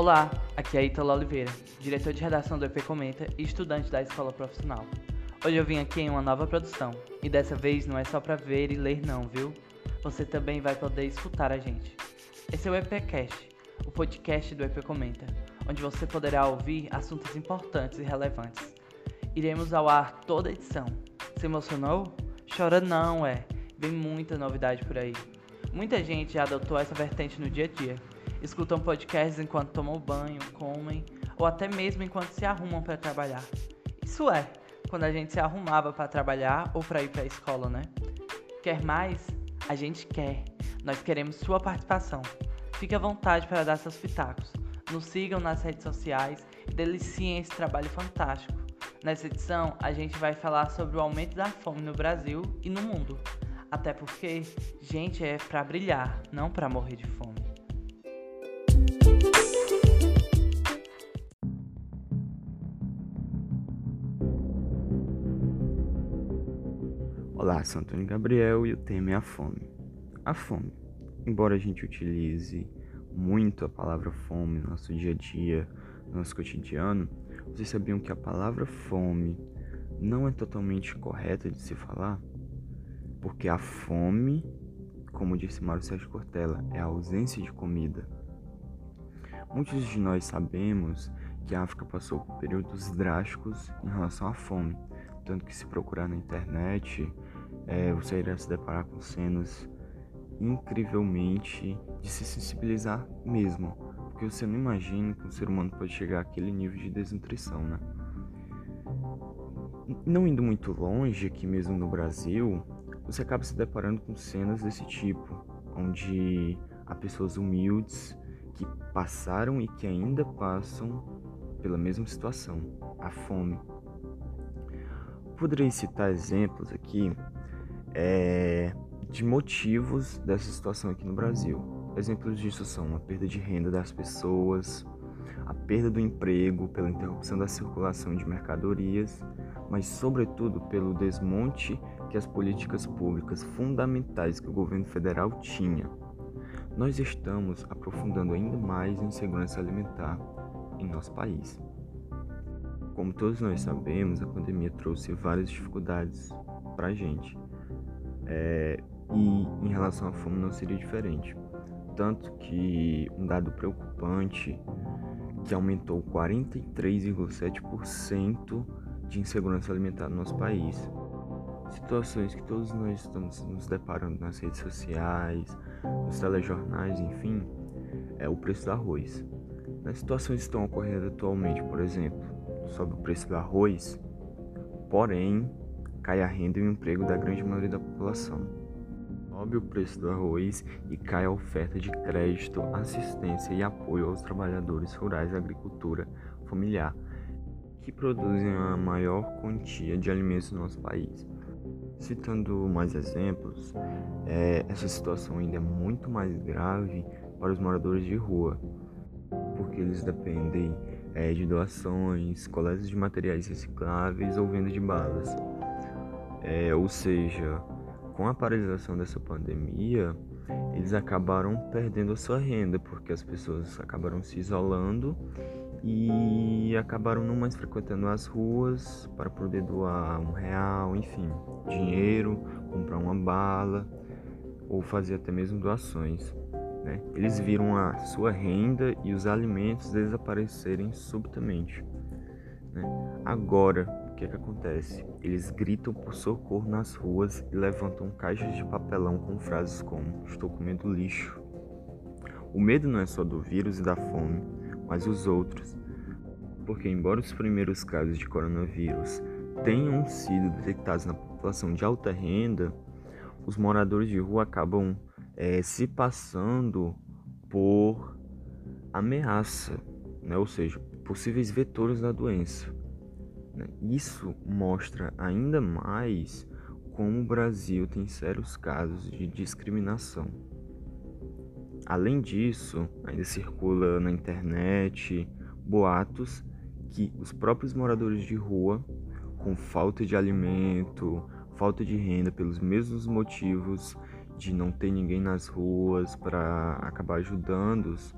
Olá, aqui é Ítalo Oliveira, diretor de redação do EP Comenta e estudante da escola profissional. Hoje eu vim aqui em uma nova produção, e dessa vez não é só para ver e ler não, viu? Você também vai poder escutar a gente. Esse é o EPcast, o podcast do EP Comenta, onde você poderá ouvir assuntos importantes e relevantes. Iremos ao ar toda edição. Se emocionou? Chora não, é. Vem muita novidade por aí. Muita gente já adotou essa vertente no dia a dia. Escutam podcasts enquanto tomam banho, comem ou até mesmo enquanto se arrumam para trabalhar. Isso é, quando a gente se arrumava para trabalhar ou para ir para a escola, né? Quer mais? A gente quer. Nós queremos sua participação. Fique à vontade para dar seus pitacos. Nos sigam nas redes sociais e deliciem esse trabalho fantástico. Nessa edição, a gente vai falar sobre o aumento da fome no Brasil e no mundo. Até porque, gente, é para brilhar, não para morrer de fome. Olá, sou Antônio Gabriel e o tema é a fome. A fome. Embora a gente utilize muito a palavra fome no nosso dia a dia, no nosso cotidiano, vocês sabiam que a palavra fome não é totalmente correta de se falar? Porque a fome, como disse Mário Sérgio Cortella, é a ausência de comida. Muitos de nós sabemos que a África passou por períodos drásticos em relação à fome, tanto que se procurar na internet, é, você irá se deparar com cenas incrivelmente de se sensibilizar mesmo, porque você não imagina que um ser humano pode chegar àquele nível de desnutrição, né? Não indo muito longe, aqui mesmo no Brasil, você acaba se deparando com cenas desse tipo, onde há pessoas humildes que passaram e que ainda passam pela mesma situação, a fome. Poderia citar exemplos aqui é, de motivos dessa situação aqui no Brasil. Exemplos disso são a perda de renda das pessoas, a perda do emprego pela interrupção da circulação de mercadorias, mas, sobretudo, pelo desmonte que as políticas públicas fundamentais que o governo federal tinha. Nós estamos aprofundando ainda mais a insegurança alimentar em nosso país. Como todos nós sabemos, a pandemia trouxe várias dificuldades para a gente. É, e em relação à fome não seria diferente. Tanto que um dado preocupante que aumentou 43,7% de insegurança alimentar no nosso país situações que todos nós estamos nos deparando nas redes sociais, nos telejornais, enfim, é o preço do arroz. Nas situações que estão ocorrendo atualmente, por exemplo, sobe o preço do arroz, porém cai a renda e o emprego da grande maioria da população. Sobe o preço do arroz e cai a oferta de crédito, assistência e apoio aos trabalhadores rurais da agricultura familiar, que produzem a maior quantia de alimentos no nosso país. Citando mais exemplos, é, essa situação ainda é muito mais grave para os moradores de rua, porque eles dependem é, de doações, coletas de materiais recicláveis ou venda de balas. É, ou seja, com a paralisação dessa pandemia, eles acabaram perdendo a sua renda, porque as pessoas acabaram se isolando e acabaram não mais frequentando as ruas para poder doar um real, enfim, dinheiro, comprar uma bala ou fazer até mesmo doações. Né? Eles viram a sua renda e os alimentos desaparecerem subitamente. Né? Agora, o que, é que acontece? Eles gritam por socorro nas ruas e levantam caixas de papelão com frases como: Estou comendo lixo. O medo não é só do vírus e da fome, mas os outros. Porque, embora os primeiros casos de coronavírus tenham sido detectados na população de alta renda, os moradores de rua acabam é, se passando por ameaça, né? ou seja, possíveis vetores da doença. Né? Isso mostra ainda mais como o Brasil tem sérios casos de discriminação. Além disso, ainda circula na internet boatos que os próprios moradores de rua, com falta de alimento, falta de renda, pelos mesmos motivos de não ter ninguém nas ruas para acabar ajudando-os,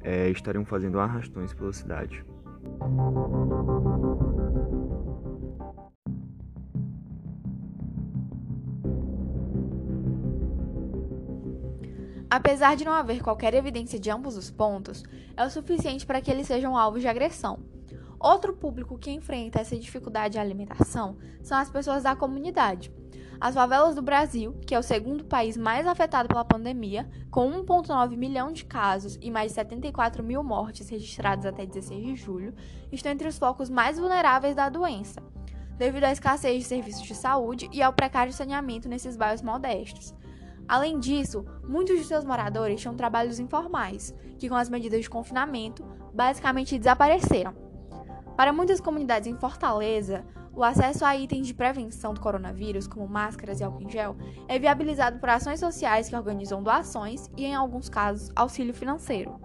é, estariam fazendo arrastões pela cidade. Apesar de não haver qualquer evidência de ambos os pontos, é o suficiente para que eles sejam alvos de agressão. Outro público que enfrenta essa dificuldade de alimentação são as pessoas da comunidade. As favelas do Brasil, que é o segundo país mais afetado pela pandemia, com 1,9 milhão de casos e mais de 74 mil mortes registradas até 16 de julho, estão entre os focos mais vulneráveis da doença, devido à escassez de serviços de saúde e ao precário saneamento nesses bairros modestos. Além disso, muitos de seus moradores tinham trabalhos informais, que com as medidas de confinamento basicamente desapareceram. Para muitas comunidades em Fortaleza, o acesso a itens de prevenção do coronavírus, como máscaras e álcool em gel, é viabilizado por ações sociais que organizam doações e, em alguns casos, auxílio financeiro.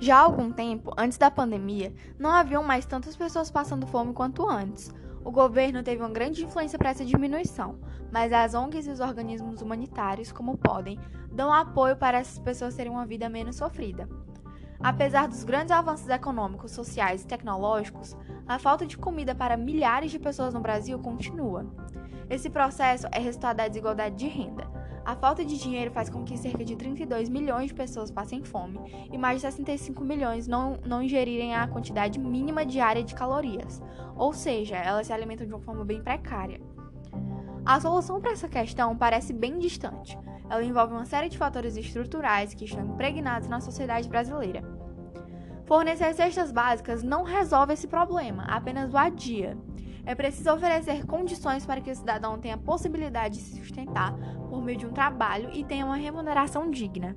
Já há algum tempo, antes da pandemia, não haviam mais tantas pessoas passando fome quanto antes, o governo teve uma grande influência para essa diminuição, mas as ONGs e os organismos humanitários, como podem, dão apoio para essas pessoas terem uma vida menos sofrida. Apesar dos grandes avanços econômicos, sociais e tecnológicos, a falta de comida para milhares de pessoas no Brasil continua. Esse processo é resultado da desigualdade de renda. A falta de dinheiro faz com que cerca de 32 milhões de pessoas passem fome e mais de 65 milhões não, não ingerirem a quantidade mínima diária de calorias, ou seja, elas se alimentam de uma forma bem precária. A solução para essa questão parece bem distante. Ela envolve uma série de fatores estruturais que estão impregnados na sociedade brasileira. Fornecer cestas básicas não resolve esse problema, apenas o adia. É preciso oferecer condições para que o cidadão tenha a possibilidade de se sustentar por meio de um trabalho e tenha uma remuneração digna.